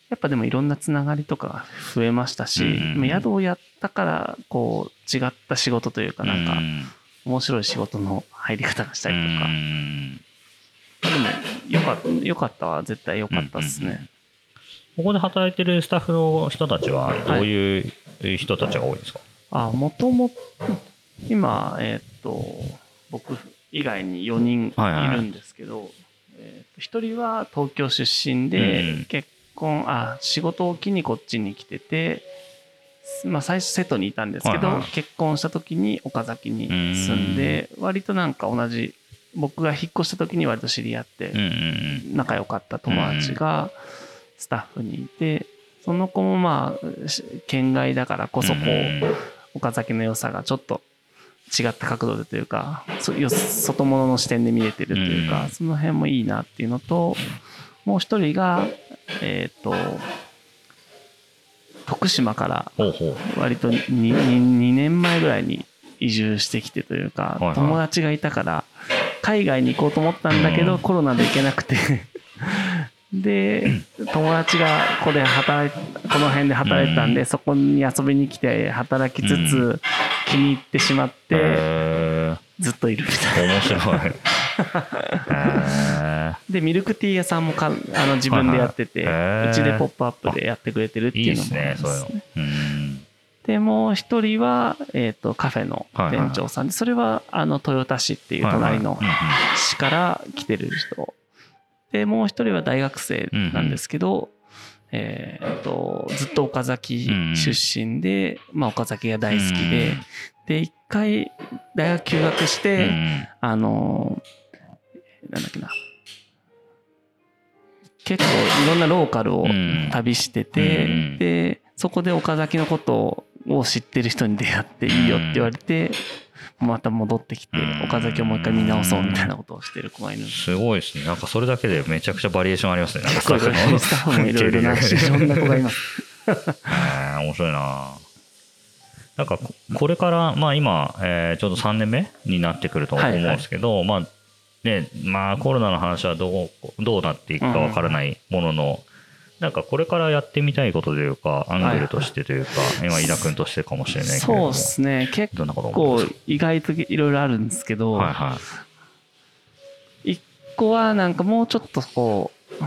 やっぱでもいろんなつながりとかが増えましたし、宿をやったから、こう、違った仕事というか、なんか、うん。面白い仕事の入り方がしたりとか、うんでも、よかった、よかったは絶対良かったですね。ここで働いてるスタッフの人たちはどういう人たちが多いんですか、あ、もともと、今、えーっと、僕以外に4人いはいはい。るんですけど、えーっと1人は東京出身で、うん結婚、あ、仕事を機にこっちに来てて、まあ最初瀬戸にいたんですけど、はいはい。結婚した時に岡崎に住んで、割となんか同じ、僕が引っ越した時に割と知り合って、仲良かった友達がスタッフにいて、その子もまあし県外だからこそこう、うん岡崎の良さがちょっと違った角度でというかそよ外物の視点で見れてるというか、うんその辺もいいなっていうのともう一人がえっ、と徳島から割と 2, 2年前ぐらいに移住してきてというか、友達がいたから海外に行こうと思ったんだけど、うん。コロナで行けなくて。で友達がここで働いこの辺で働いてたんで、うん。そこに遊びに来て働きつつ、う気に入ってしまって、へずっといるみたいな。ー面白い。へでミルクティー屋さんもかあの自分でやってて、うちで「ポップアップでやってくれてるってーいいいうのもありですねでもう一人は、えー、とカフェの店長さんで、それはあの豊田市っていう隣の市から来てる人。でもう一人は大学生なんですけど、えー、とずっと岡崎出身で、まあ、岡崎が大好きで、で一回大学休学して、あのなんだっけな。結構いろんなローカルを旅してて、でそこで岡崎のことを知ってる人に出会っていいよって言われて、また戻ってきて岡崎をもう一回見直そうみたいなことをしてる子がいるすごいですね。なんかそれだけでめちゃくちゃバリエーションありますね。スタッフスタッフもいろいろないろんな子がいますえ面白いな。なんかこれからまあ今、えー、ちょうど3年目になってくると思うんですけど、はいはい、まあねまあコロナの話はどうどうなっていくかわからないものの、なんかこれからやってみたいことというか、アングルとしてというか、今、井田君としてかもしれないけどそうですね、結構意外といろいろあるんですけど、はいはい、一個はなんかもうちょっとこう、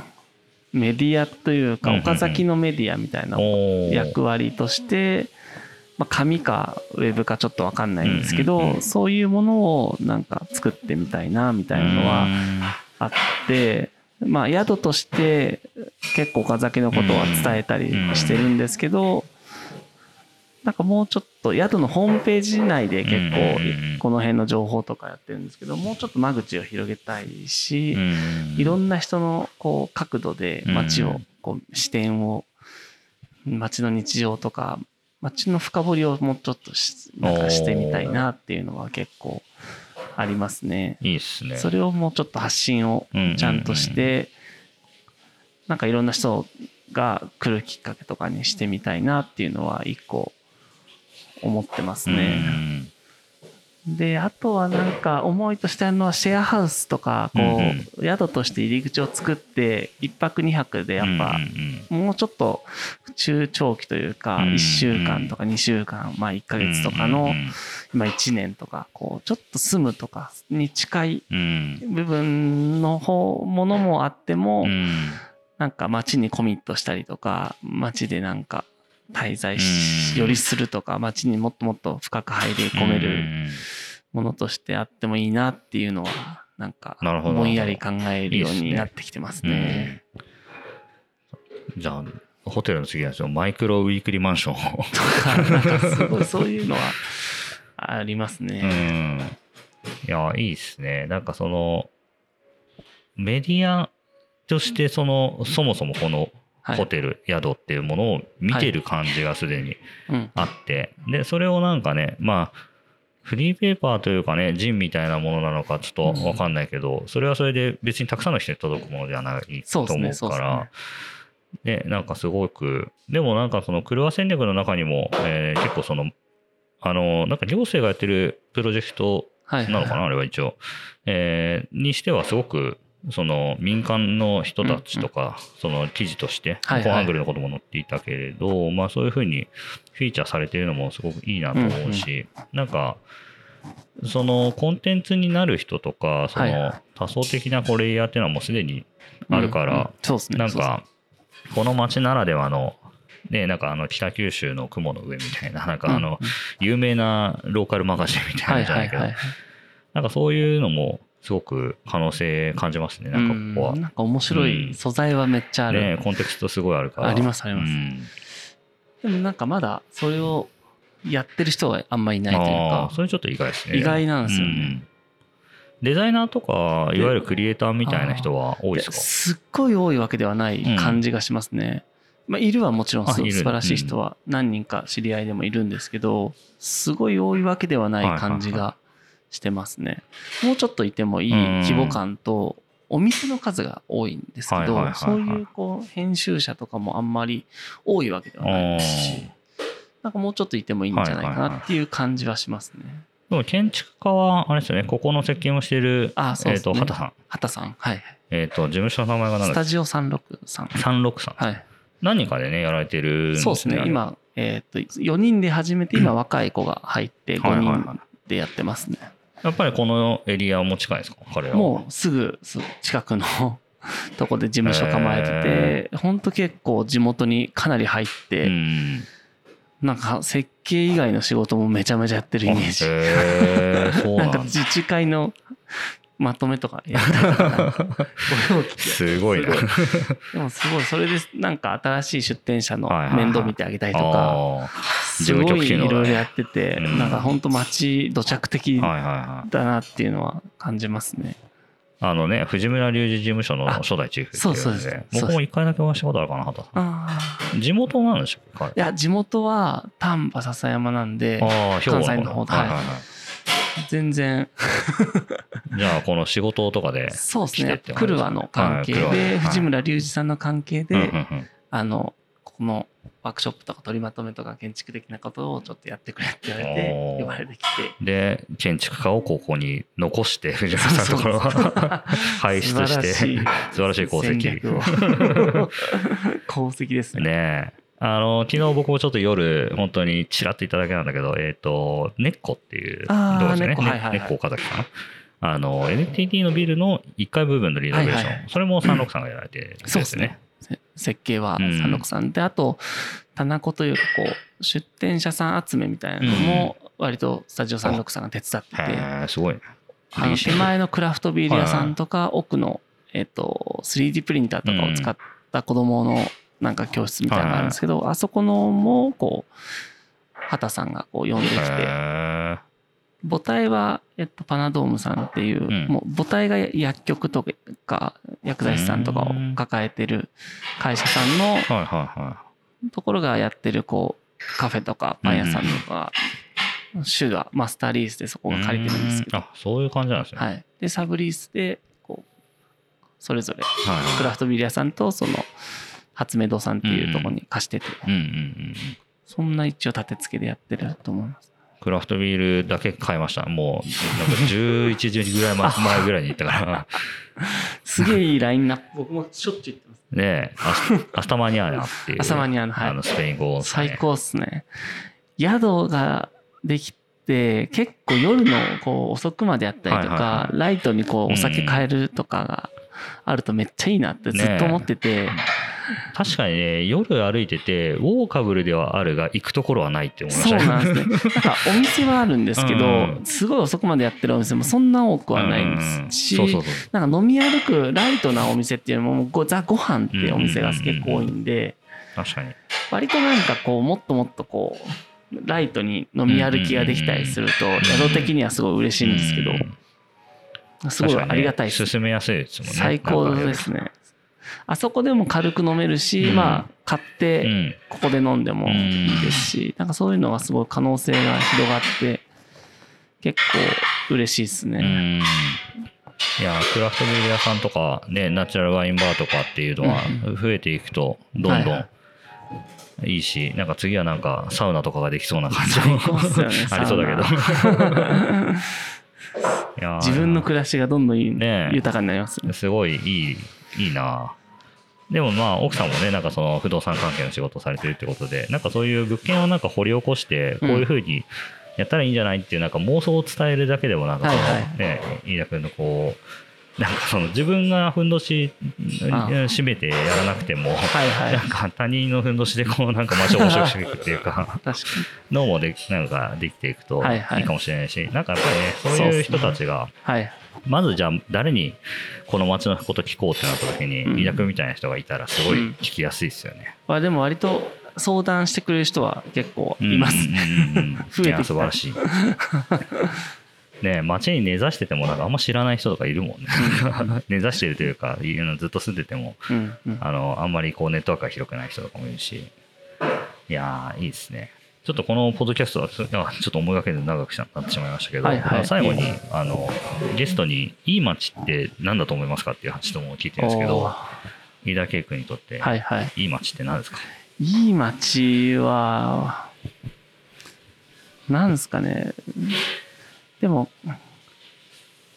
メディアというか、岡崎のメディアみたいな役割として、まあ、紙かウェブかちょっと分かんないんですけど、そういうものをなんか作ってみたいなみたいなのはあって、まあ、宿として結構岡崎のことは伝えたりしてるんですけど、なんかもうちょっと宿のホームページ内で結構この辺の情報とかやってるんですけどもうちょっと間口を広げたいしいろんな人のこう角度で街をこう視点を街の日常とか街の深掘りをもうちょっとなんかしてみたいなっていうのは結構ありますね。いいっすね。それをもうちょっと発信をちゃんとして、なんかいろんな人が来るきっかけとかにしてみたいなっていうのは一個思ってますね。で、あとはなんか思いとしてあるのはシェアハウスとか、こう、宿として入り口を作って、一泊二泊でやっぱ、もうちょっと中長期というか、一週間とか二週間、まあ一ヶ月とかの、まあ一年とか、こう、ちょっと住むとかに近い部分の方、ものもあっても、なんか街にコミットしたりとか、街でなんか滞在し、よりするとか、街にもっともっと深く入り込めるものとしてあってもいいなっていうのは、なんか、ぼんやり考えるようになってきてますね。じゃあ、ホテルの次はマイクロウィークリーマンションをなんかすごいそういうのはありますね。うん。いや、いいっすね。なんかその、メディアとしてその、そもそもこのホテル、宿っていうものを見てる感じがすでにあって、で、それをなんかね、まあ、フリーペーパーというかね、ジンみたいなものなのかちょっとわかんないけど、それはそれで別にたくさんの人に届くものではないと思うから、で、なんかすごく、でもなんかその車戦略の中にも、えー、結構その、あの、なんか行政がやってるプロジェクトなのかな、あれは一応。えー、にしてはすごくその民間の人たちとか、その記事として、コアングルのことも載っていたけれど、まあそういうふうにフィーチャーされているのもすごくいいなと思うし、なんか、そのコンテンツになる人とか、その多層的なこレイヤーっていうのはもうすでにあるから、なんか、この街ならではのね、なんかあの北九州の雲の上みたいな、なんかあの、有名なローカルマガジンみたいなじゃないけど、なんかそういうのもすごく可能性感じますね、なんかここは。なんか面白い素材はめっちゃある。ね、コンテクストすごいあるから。ありますあります。でもなんかまだそれをやってる人はあんまりいないというか。それちょっと意外ですね。意外なんですよね。デザイナーとか、いわゆるクリエイターみたいな人は多いですか？すっごい多いわけではない感じがしますね。まあ、いるはもちろん素晴らしい人は何人か知り合いでもいるんですけど、すごい多いわけではない感じがしてますね。もうちょっといてもいい規模感と、お店の数が多いんですけど、そういうこう編集者とかもあんまり多いわけではないですし、なんかもうちょっといてもいいんじゃないかなっていう感じはしますね。でも建築家は、あれですよね、ここの設計をしている、あそうね、えっ、と、畑さん。畑さん。はい。えっ、と、事務所の名前が何スタジオ363。363。はい。何人かでね、やられてるんですね。そうですね。今、えっ、と、4人で始めて、今若い子が入って5人でやってますね。やっぱりこのエリアも近いですか？彼は。もうすぐ近くの とこで事務所構えてて、本当結構地元にかなり入って、なんか設計以外の仕事もめちゃめちゃやってるイメージ。へえそうななん。か自治会のまとめとかやった すごいな。でもすごい、それでなんか新しい出店者の面倒見てあげたりとか、あすごいいろいろやってて、うん。なんか本当街土着的。だなっていうのは感じますね。あのね、藤村隆二事務所のあ初代チーフってそうそういうので、ですそうです。僕も一回だけお会いしたことあるかな、畑さああ。ん。地元なんでしょうかいや、地元は丹波篠山なんで、関西の方で。はいはいはい。全然、じゃあ、この仕事とかで。そうですね。クルワの関係で、はい藤村隆二さんの関係で、うんうんうん。あの、このワークショップとか取りまとめとか建築的なことをちょっとやってくれって言われて呼ばれてきて、で、建築家をここに残して、藤村さんのところは輩 出して、素晴らしい。功戦績。功績ですね。ねえ。あの、昨日僕もちょっと夜、本当にちらっといただけなんだけど、えっ、と、ネッコっていうあーとこでね。ネッコ岡崎かな。あの、NTT のビルの1階部分のリノベーション。はいはいはいそれも三六さんがやられてるんですよそうですね。せ設計はうん三六さんで、あと、棚子というか、こう、出店者さん集めみたいなのも、割とスタジオ三六さんが手伝ってて、すごいね。あの手前のクラフトビール屋さんとか、奥の、えっと、3D プリンターとかを使った子供のなんか教室みたいなのがあるんですけど、あそこのも、こう、畑さんがこう呼んできて。母体は、えっと、パナドームさんっていう、うんもう母体が薬局とか薬剤師さんとかを抱えてる会社さんのはいはいはところがやってるこうカフェとかパン屋さんとか、週がマスターリースでそこい。が借りてるんですけど、うあ、そういう感じなんですね。はい、でサブリースでこうそれぞれはいはいクラフトビール屋さんとその初目堂さんっていうところに貸してて、うんうんうんうん。そんな一応立て付けでやってると思います。クラフトビールだけ買いました。もう、なんか11時ぐらい前前ぐらいに行ったから。すげえいいラインナップ僕もしょっちゅう言ってます。ねえ、アスタマニアーナっていう。アスタマニアーナはいあの、スペイン語ね最高っすね。宿ができて、結構夜のこう遅くまでやったりとはいはいかは、ライトにこうお酒うん買えるとかがあるとめっちゃいいなってずっと思ってて、確かにね、夜歩いてて、ウォーカブルではあるが、行くところはないって思いましそうたね。なんですね。なんかお店はあるんですけどうん、すごい遅くまでやってるお店もそんな多くはないですしうんそうそうそう。なんか飲み歩くライトなお店っていうのももザ・ご飯っていうお店が結構多いんで、確かに。割となんかこうもっともっとこうライトに飲み歩きができたりすると宿的にはすごい嬉しいんですけうんどすごいありがたいです、進めやすいですもんね。最高ですねあそこでも軽く飲めるし、うん。まあ買ってね。ここで飲んでもいいですし、なんかそういうのはすごい可能性が広がって結構嬉しいですね、ん。いや、クラフトビール屋さんとか、ね、ナチュラルワインバーとかっていうのはうん増えていくと、どんどんいいし、なんか次はなんかサウナとかができそうな感じも ありそうだけど。自分の暮らしがどんどん豊かになりますね。すごいいい、いいな。でもまあ、奥さんもね、なんかその不動産関係の仕事をされてるってことで、なんかそういう物件をなんか掘り起こして、こういうふうにやったらいいんじゃないっていうなんか妄想を伝えるだけでもなんかその、はいはい。ね、飯田君のこう、なんかその自分がふんどしあ。締めてやらなくても、はいはい。なんか他人のふんどしでこうなんか街を面白くしていくっていうか、確かに。のもでなんかできていくといい。かもしれないし、なんかやっぱりね、そういう人たちが、はいまずじゃあ誰にこの街のこと聞こうってなった時に、うん飯田君みたいな人がいたらすごいうん聞きやすいですよね。まあでも割と相談してくれる人は結構いますね。うんうんうんうん 増えて素晴らしい。ね街に根ざしててもなんかあんま知らない人とかいるもんね。根ざしてるというか、いうのずっと住んでても、うんうんあの、あんまりこうネットワークが広くない人とかもいるし。いやー、いいですね。ちょっとこのポッドキャストは、ちょっと思いがけず長くなってしまいましたけど、はいはいまあ最後に、あの、ゲストに、いい街って何だと思いますかっていう質問を聞いてるんですけおどー、飯田圭君にとって、はいはい。いい街って何ですか？いい街は、なんですかね。でも、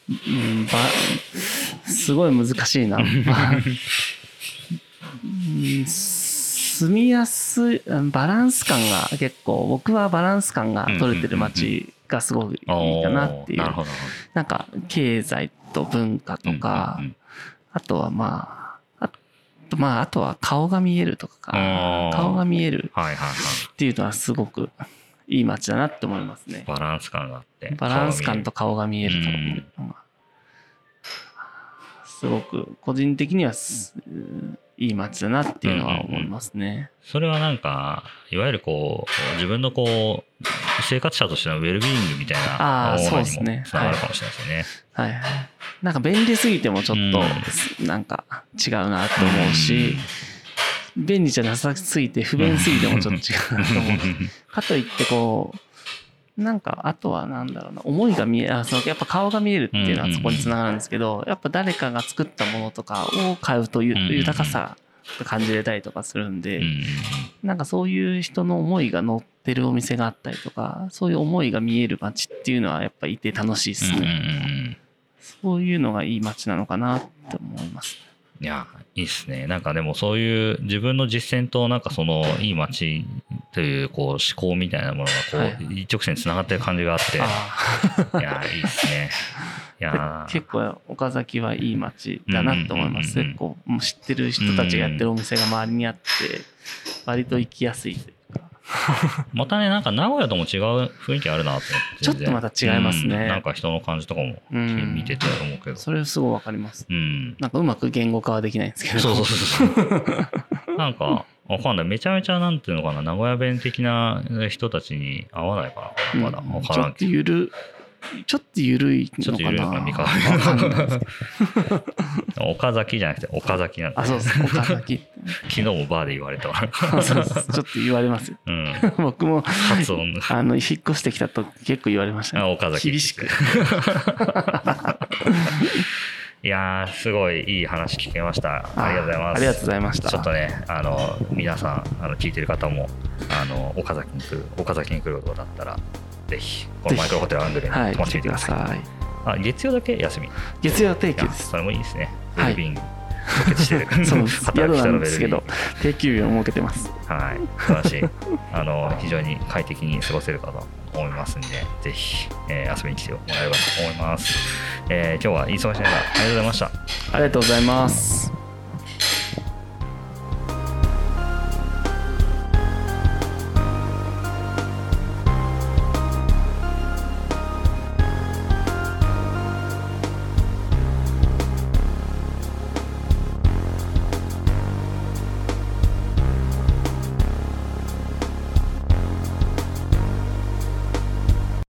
うん、ば、すごい難しいな。住みやすい、うんバランス感が結構、僕はバランス感が取れてる街がすごいいいかなっていう。なんか経済と文化とか、うんうんうん。あとはまあ、あとまああとは顔が見えるとか顔が見える。っていうのはすごくいい街だなって思いますね。バランス感があって。バランス感と顔顔が見えるとうんいうのがすごく個人的にはすいい街だなっていうのは思いますね。それはなんか、いわゆるこう、自分のこう、生活者としてのウェルビーイングみたいなものにもそうですねつながるかもしれないですよね。はいはい。なんか便利すぎてもちょっとなんか違うなと思うし、便利じゃなさすぎて不便すぎてもちょっと違うなと思う。かといってこう、なんかあとはなんだろうな、思いが見え、あそのやっぱ顔が見えるっていうのはそこにつながるんですけど、やっぱ誰かが作ったものとかを買うとゆう豊かさが感じれたりとかするんで、なんかそういう人の思いが乗ってるお店があったりとか、そういう思いが見える街っていうのはやっぱいて楽しいですね。ん。そういうのがいい街なのかなって思います。いや、いいっすね。なんかでもそういう自分の実践となんかそのいい街というこう思考みたいなものがこう、はい一直線につながってる感じがあって、あいや、いいっすね。いあやで結構岡崎はいい街だなと思います。結構もう知ってる人たちがやってるお店が周りにあって、割と行きやすい。またね、なんか名古屋とも違う雰囲気あるなと思って。ちょっとまた違いますねうんなんか人の感じとかもうん見てて思うけど。それすごいわかります。うん。なんかうまく言語化はできないんですけど。そうそうそうそう。なんか、わかんない。めちゃめちゃなんていうのかな、名古屋弁的な人たちに合わないかな。まだうんわからんけど。ちょっとゆる、ちょっと緩いののかな。かな三河わかんないですけど岡崎じゃなくて岡崎なんだ、あ、そうです。岡崎。昨日もバーで言われたわ。そうそうちょっと言われますよ。うん。僕も、発音。あの、引っ越してきたと結構言われましたね。あ岡崎厳しく。いやー、すごいいい話聞けました。ありがとうございます。ありがとうございました。ちょっとね、あの、皆さん、あの、聞いてる方も、あの、岡崎に来る、岡崎に来ることだったら、ぜひ、このマイクロホテルアンドレにはい、泊まってみてください。ください。あ、月曜だけ休み。い月曜定休や、です。それもいいですね。ウはい。そうです。働く人のですけど、定休日を設けてます。はい、素晴らしい。あの、非常に快適に過ごせるかと思いますんで、ぜひ、えー遊びに来てもらえればと思います。えー今日は忙しい中、ありがとうございました。ありがとうございます。